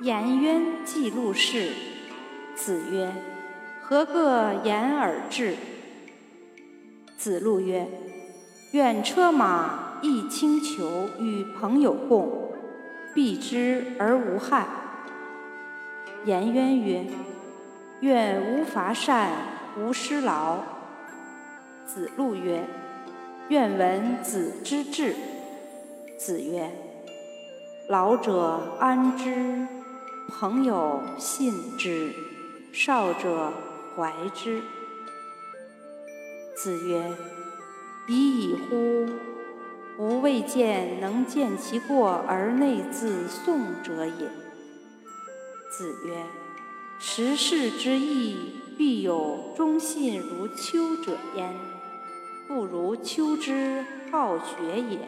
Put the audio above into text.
颜渊记录事。子曰：“何个言而至？”子路曰：“愿车马易轻裘，与朋友共，避之而无害。”颜渊曰：“愿无伐善，无失劳。”子路曰：“愿闻子之志。”子曰：“老者安之，朋友信之，少者怀之。”子曰：“已矣乎！吾未见能见其过而内自颂者也。”子曰：“时事之易，必有忠信如丘者焉，不如丘之好学也。”